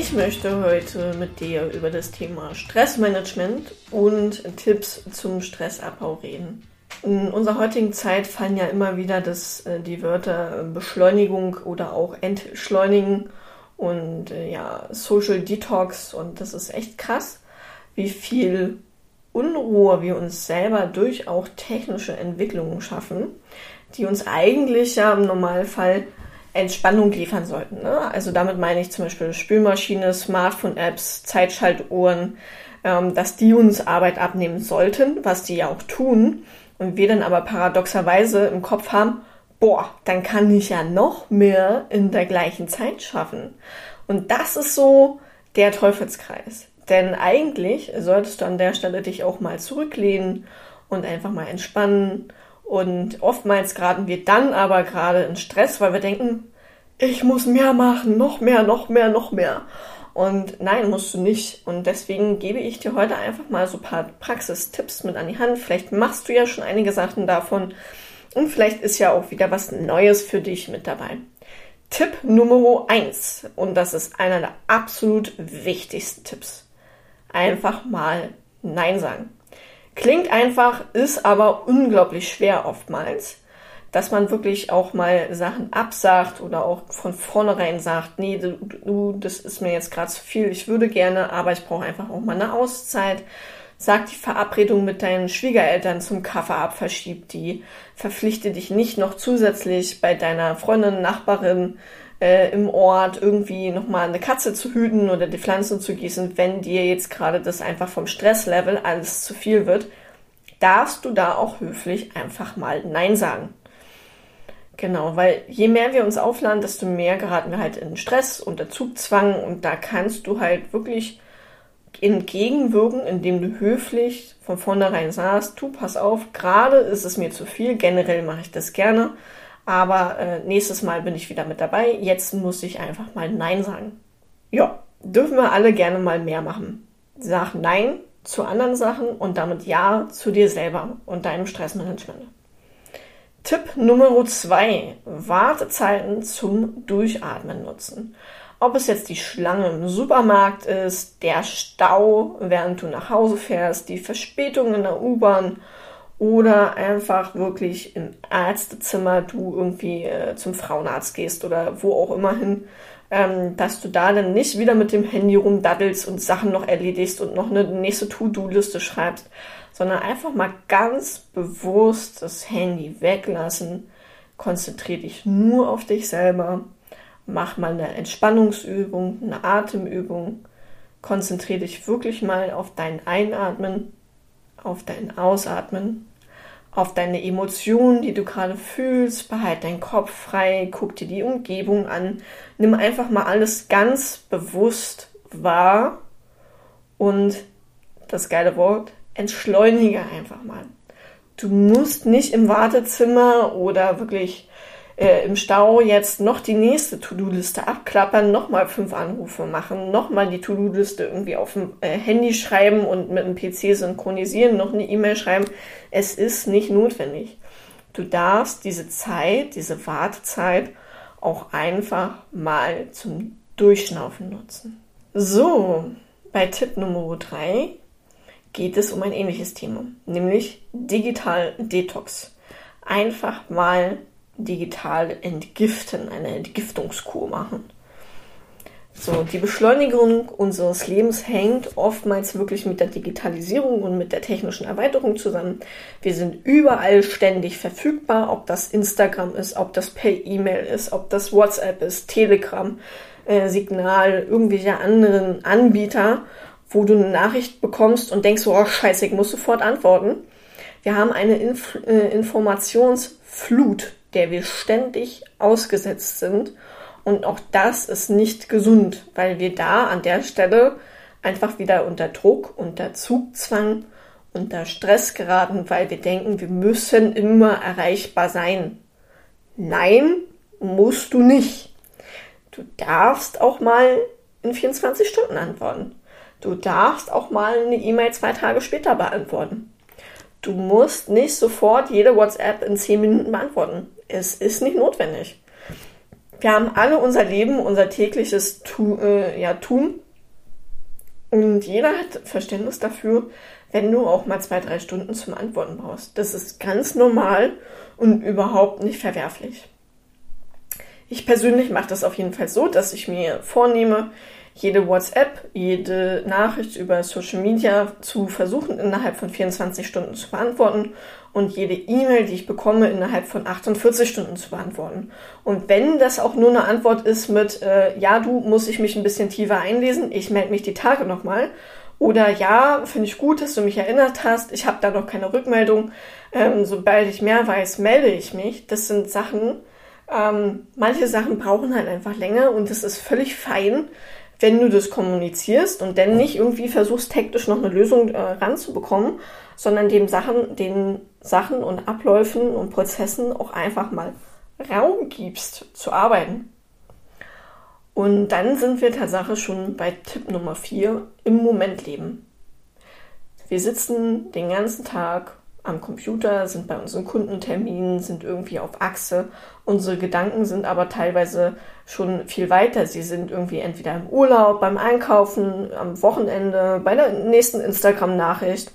Ich möchte heute mit dir über das Thema Stressmanagement und Tipps zum Stressabbau reden. In unserer heutigen Zeit fallen ja immer wieder das, äh, die Wörter Beschleunigung oder auch Entschleunigen und äh, ja, Social Detox und das ist echt krass, wie viel Unruhe wir uns selber durch auch technische Entwicklungen schaffen, die uns eigentlich ja im Normalfall Entspannung liefern sollten. Ne? Also damit meine ich zum Beispiel Spülmaschine, Smartphone-Apps, Zeitschaltuhren, ähm, dass die uns Arbeit abnehmen sollten, was die ja auch tun. Und wir dann aber paradoxerweise im Kopf haben, boah, dann kann ich ja noch mehr in der gleichen Zeit schaffen. Und das ist so der Teufelskreis. Denn eigentlich solltest du an der Stelle dich auch mal zurücklehnen und einfach mal entspannen. Und oftmals geraten wir dann aber gerade in Stress, weil wir denken, ich muss mehr machen, noch mehr, noch mehr, noch mehr. Und nein, musst du nicht. Und deswegen gebe ich dir heute einfach mal so ein paar Praxistipps mit an die Hand. Vielleicht machst du ja schon einige Sachen davon. Und vielleicht ist ja auch wieder was Neues für dich mit dabei. Tipp Nummer eins Und das ist einer der absolut wichtigsten Tipps einfach mal Nein sagen. Klingt einfach, ist aber unglaublich schwer oftmals, dass man wirklich auch mal Sachen absagt oder auch von vornherein sagt, nee, du, du das ist mir jetzt gerade zu viel, ich würde gerne, aber ich brauche einfach auch mal eine Auszeit. Sag die Verabredung mit deinen Schwiegereltern zum Kaffee ab, verschieb die. Verpflichte dich nicht noch zusätzlich bei deiner Freundin, Nachbarin, äh, im Ort irgendwie nochmal eine Katze zu hüten oder die Pflanzen zu gießen, wenn dir jetzt gerade das einfach vom Stresslevel alles zu viel wird, darfst du da auch höflich einfach mal Nein sagen. Genau, weil je mehr wir uns aufladen, desto mehr geraten wir halt in Stress, unter Zugzwang und da kannst du halt wirklich entgegenwirken, indem du höflich von vornherein sagst, du pass auf, gerade ist es mir zu viel, generell mache ich das gerne, aber äh, nächstes Mal bin ich wieder mit dabei. Jetzt muss ich einfach mal Nein sagen. Ja, dürfen wir alle gerne mal mehr machen. Sag Nein zu anderen Sachen und damit Ja zu dir selber und deinem Stressmanagement. Tipp Nummer zwei: Wartezeiten zum Durchatmen nutzen. Ob es jetzt die Schlange im Supermarkt ist, der Stau, während du nach Hause fährst, die Verspätung in der U-Bahn oder einfach wirklich im Ärztezimmer du irgendwie äh, zum Frauenarzt gehst oder wo auch immer hin, ähm, dass du da dann nicht wieder mit dem Handy rumdaddelst und Sachen noch erledigst und noch eine nächste To-Do-Liste schreibst, sondern einfach mal ganz bewusst das Handy weglassen, konzentriere dich nur auf dich selber, mach mal eine Entspannungsübung, eine Atemübung, konzentriere dich wirklich mal auf dein Einatmen, auf dein Ausatmen auf deine Emotionen, die du gerade fühlst, behalt deinen Kopf frei, guck dir die Umgebung an, nimm einfach mal alles ganz bewusst wahr. Und das geile Wort, entschleunige einfach mal. Du musst nicht im Wartezimmer oder wirklich äh, im Stau jetzt noch die nächste To-Do-Liste abklappern, nochmal fünf Anrufe machen, nochmal die To-Do-Liste irgendwie auf dem äh, Handy schreiben und mit dem PC synchronisieren, noch eine E-Mail schreiben. Es ist nicht notwendig. Du darfst diese Zeit, diese Wartezeit auch einfach mal zum Durchschnaufen nutzen. So, bei Tipp Nummer drei geht es um ein ähnliches Thema, nämlich Digital Detox. Einfach mal digital entgiften, eine Entgiftungskur machen. So, die Beschleunigung unseres Lebens hängt oftmals wirklich mit der Digitalisierung und mit der technischen Erweiterung zusammen. Wir sind überall ständig verfügbar, ob das Instagram ist, ob das per E-Mail ist, ob das WhatsApp ist, Telegram, äh, Signal, irgendwelche anderen Anbieter, wo du eine Nachricht bekommst und denkst, oh scheiße, ich muss sofort antworten. Wir haben eine Inf äh, Informationsflut der wir ständig ausgesetzt sind. Und auch das ist nicht gesund, weil wir da an der Stelle einfach wieder unter Druck, unter Zugzwang, unter Stress geraten, weil wir denken, wir müssen immer erreichbar sein. Nein, musst du nicht. Du darfst auch mal in 24 Stunden antworten. Du darfst auch mal eine E-Mail zwei Tage später beantworten. Du musst nicht sofort jede WhatsApp in 10 Minuten beantworten. Es ist nicht notwendig. Wir haben alle unser Leben, unser tägliches tu, äh, ja, Tun. Und jeder hat Verständnis dafür, wenn du auch mal zwei, drei Stunden zum Antworten brauchst. Das ist ganz normal und überhaupt nicht verwerflich. Ich persönlich mache das auf jeden Fall so, dass ich mir vornehme, jede WhatsApp, jede Nachricht über Social Media zu versuchen, innerhalb von 24 Stunden zu beantworten und jede E-Mail, die ich bekomme, innerhalb von 48 Stunden zu beantworten. Und wenn das auch nur eine Antwort ist mit, äh, ja, du muss ich mich ein bisschen tiefer einlesen, ich melde mich die Tage nochmal. Oder ja, finde ich gut, dass du mich erinnert hast, ich habe da noch keine Rückmeldung. Ähm, sobald ich mehr weiß, melde ich mich. Das sind Sachen, ähm, manche Sachen brauchen halt einfach länger und es ist völlig fein, wenn du das kommunizierst und dann nicht irgendwie versuchst, taktisch noch eine Lösung äh, ranzubekommen, sondern dem Sachen, den Sachen und Abläufen und Prozessen auch einfach mal Raum gibst zu arbeiten. Und dann sind wir tatsächlich schon bei Tipp Nummer 4, im Moment leben. Wir sitzen den ganzen Tag am Computer, sind bei unseren Kundenterminen, sind irgendwie auf Achse. Unsere Gedanken sind aber teilweise schon viel weiter. Sie sind irgendwie entweder im Urlaub, beim Einkaufen, am Wochenende, bei der nächsten Instagram-Nachricht.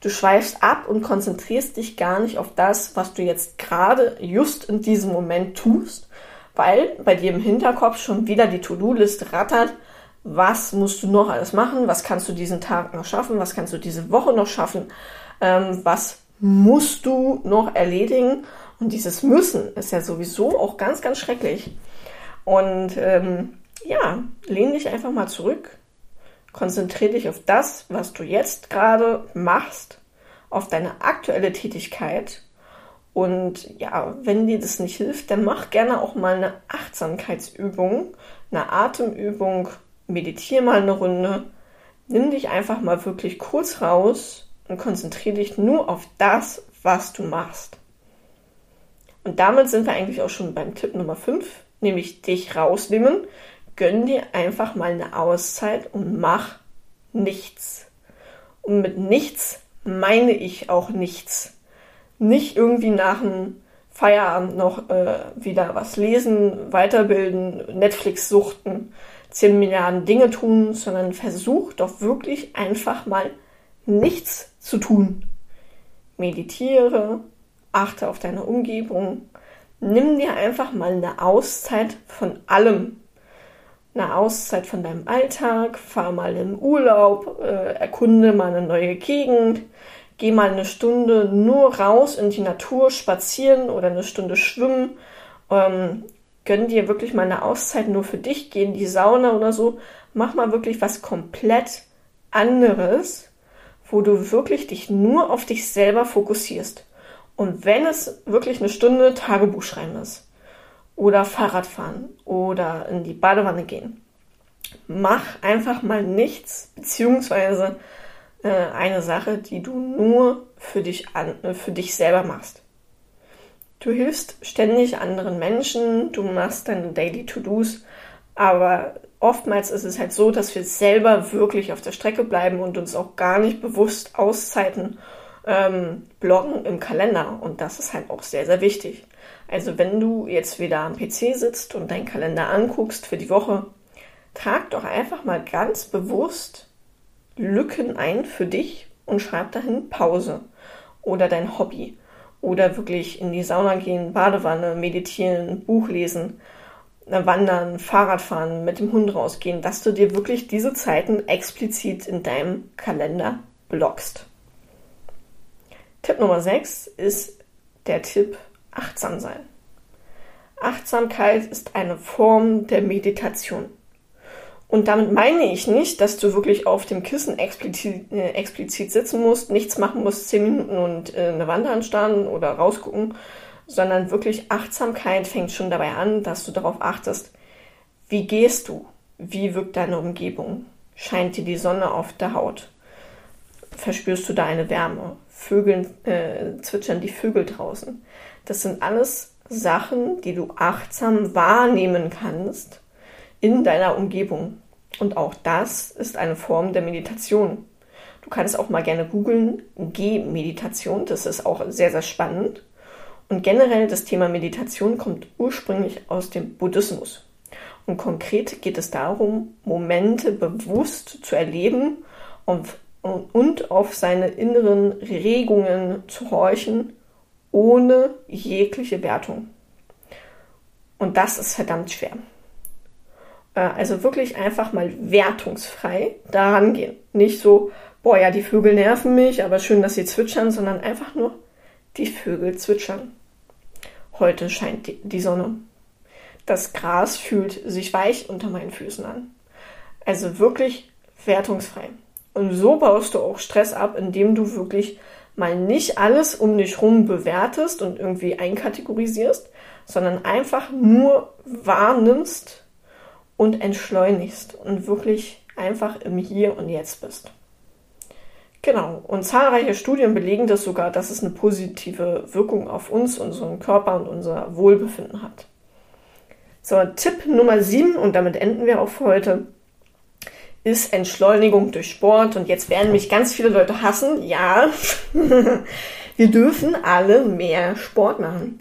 Du schweifst ab und konzentrierst dich gar nicht auf das, was du jetzt gerade just in diesem Moment tust, weil bei dir im Hinterkopf schon wieder die To-Do-Liste rattert. Was musst du noch alles machen? Was kannst du diesen Tag noch schaffen? Was kannst du diese Woche noch schaffen? Ähm, was musst du noch erledigen. Und dieses Müssen ist ja sowieso auch ganz, ganz schrecklich. Und ähm, ja, lehn dich einfach mal zurück. Konzentriere dich auf das, was du jetzt gerade machst, auf deine aktuelle Tätigkeit. Und ja, wenn dir das nicht hilft, dann mach gerne auch mal eine Achtsamkeitsübung, eine Atemübung, meditiere mal eine Runde. Nimm dich einfach mal wirklich kurz raus und konzentriere dich nur auf das, was du machst. Und damit sind wir eigentlich auch schon beim Tipp Nummer 5, nämlich dich rausnehmen. Gönn dir einfach mal eine Auszeit und mach nichts. Und mit nichts meine ich auch nichts. Nicht irgendwie nach dem Feierabend noch äh, wieder was lesen, weiterbilden, Netflix suchten, 10 Milliarden Dinge tun, sondern versuch doch wirklich einfach mal nichts zu tun. Meditiere, achte auf deine Umgebung, nimm dir einfach mal eine Auszeit von allem. Eine Auszeit von deinem Alltag, fahr mal in Urlaub, äh, erkunde mal eine neue Gegend, geh mal eine Stunde nur raus in die Natur spazieren oder eine Stunde schwimmen. Ähm, gönn dir wirklich mal eine Auszeit nur für dich, geh in die Sauna oder so. Mach mal wirklich was komplett anderes wo du wirklich dich nur auf dich selber fokussierst. Und wenn es wirklich eine Stunde Tagebuch schreiben ist oder Fahrradfahren oder in die Badewanne gehen, mach einfach mal nichts, beziehungsweise äh, eine Sache, die du nur für dich, an, äh, für dich selber machst. Du hilfst ständig anderen Menschen, du machst deine Daily To-Dos, aber oftmals ist es halt so, dass wir selber wirklich auf der Strecke bleiben und uns auch gar nicht bewusst Auszeiten ähm, blocken im Kalender. Und das ist halt auch sehr, sehr wichtig. Also wenn du jetzt wieder am PC sitzt und deinen Kalender anguckst für die Woche, trag doch einfach mal ganz bewusst Lücken ein für dich und schreib dahin Pause oder dein Hobby oder wirklich in die Sauna gehen, Badewanne, meditieren, Buch lesen Wandern, Fahrradfahren, mit dem Hund rausgehen, dass du dir wirklich diese Zeiten explizit in deinem Kalender blockst. Tipp Nummer 6 ist der Tipp achtsam sein. Achtsamkeit ist eine Form der Meditation. Und damit meine ich nicht, dass du wirklich auf dem Kissen explizit, äh, explizit sitzen musst, nichts machen musst, zehn Minuten und äh, eine Wand anstarren oder rausgucken, sondern wirklich Achtsamkeit fängt schon dabei an, dass du darauf achtest, wie gehst du, wie wirkt deine Umgebung, scheint dir die Sonne auf der Haut, verspürst du da eine Wärme, Vögel äh, zwitschern die Vögel draußen. Das sind alles Sachen, die du achtsam wahrnehmen kannst in deiner Umgebung. Und auch das ist eine Form der Meditation. Du kannst auch mal gerne googeln, Geh-Meditation, das ist auch sehr, sehr spannend. Und generell das Thema Meditation kommt ursprünglich aus dem Buddhismus. Und konkret geht es darum, Momente bewusst zu erleben und, und auf seine inneren Regungen zu horchen, ohne jegliche Wertung. Und das ist verdammt schwer. Äh, also wirklich einfach mal wertungsfrei daran gehen. Nicht so, boah, ja, die Vögel nerven mich, aber schön, dass sie zwitschern, sondern einfach nur, die Vögel zwitschern. Heute scheint die Sonne. Das Gras fühlt sich weich unter meinen Füßen an. Also wirklich wertungsfrei. Und so baust du auch Stress ab, indem du wirklich mal nicht alles um dich rum bewertest und irgendwie einkategorisierst, sondern einfach nur wahrnimmst und entschleunigst und wirklich einfach im Hier und Jetzt bist. Genau, und zahlreiche Studien belegen das sogar, dass es eine positive Wirkung auf uns, unseren Körper und unser Wohlbefinden hat. So, Tipp Nummer 7, und damit enden wir auch für heute, ist Entschleunigung durch Sport. Und jetzt werden mich ganz viele Leute hassen. Ja, wir dürfen alle mehr Sport machen.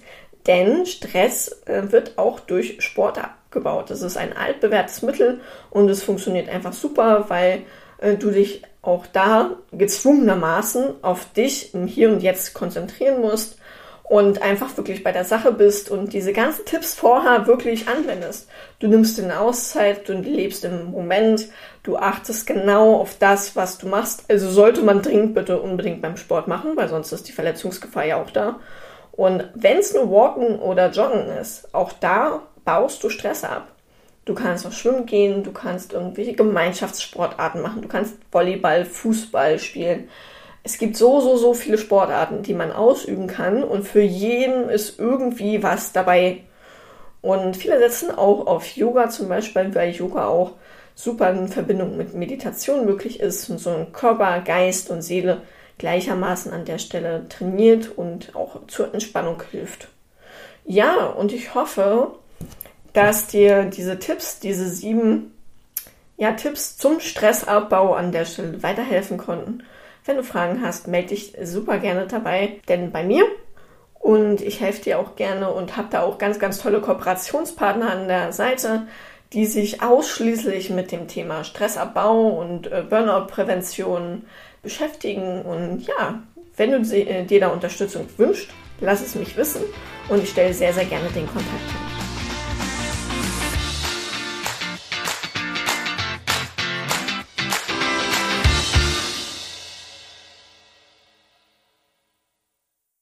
Denn Stress äh, wird auch durch Sport abgebaut. Das ist ein altbewährtes Mittel und es funktioniert einfach super, weil du dich auch da gezwungenermaßen auf dich im Hier und Jetzt konzentrieren musst und einfach wirklich bei der Sache bist und diese ganzen Tipps vorher wirklich anwendest. Du nimmst dir eine Auszeit, du lebst im Moment, du achtest genau auf das, was du machst. Also sollte man dringend bitte unbedingt beim Sport machen, weil sonst ist die Verletzungsgefahr ja auch da. Und wenn es nur Walken oder Joggen ist, auch da baust du Stress ab. Du kannst auch schwimmen gehen, du kannst irgendwelche Gemeinschaftssportarten machen, du kannst Volleyball, Fußball spielen. Es gibt so, so, so viele Sportarten, die man ausüben kann und für jeden ist irgendwie was dabei. Und viele setzen auch auf Yoga zum Beispiel, weil Yoga auch super in Verbindung mit Meditation möglich ist und so ein Körper, Geist und Seele gleichermaßen an der Stelle trainiert und auch zur Entspannung hilft. Ja, und ich hoffe, dass dir diese Tipps, diese sieben ja, Tipps zum Stressabbau an der Stelle weiterhelfen konnten. Wenn du Fragen hast, melde dich super gerne dabei, denn bei mir und ich helfe dir auch gerne und habe da auch ganz, ganz tolle Kooperationspartner an der Seite, die sich ausschließlich mit dem Thema Stressabbau und äh, Burnout-Prävention beschäftigen. Und ja, wenn du äh, dir da Unterstützung wünschst, lass es mich wissen und ich stelle sehr, sehr gerne den Kontakt her.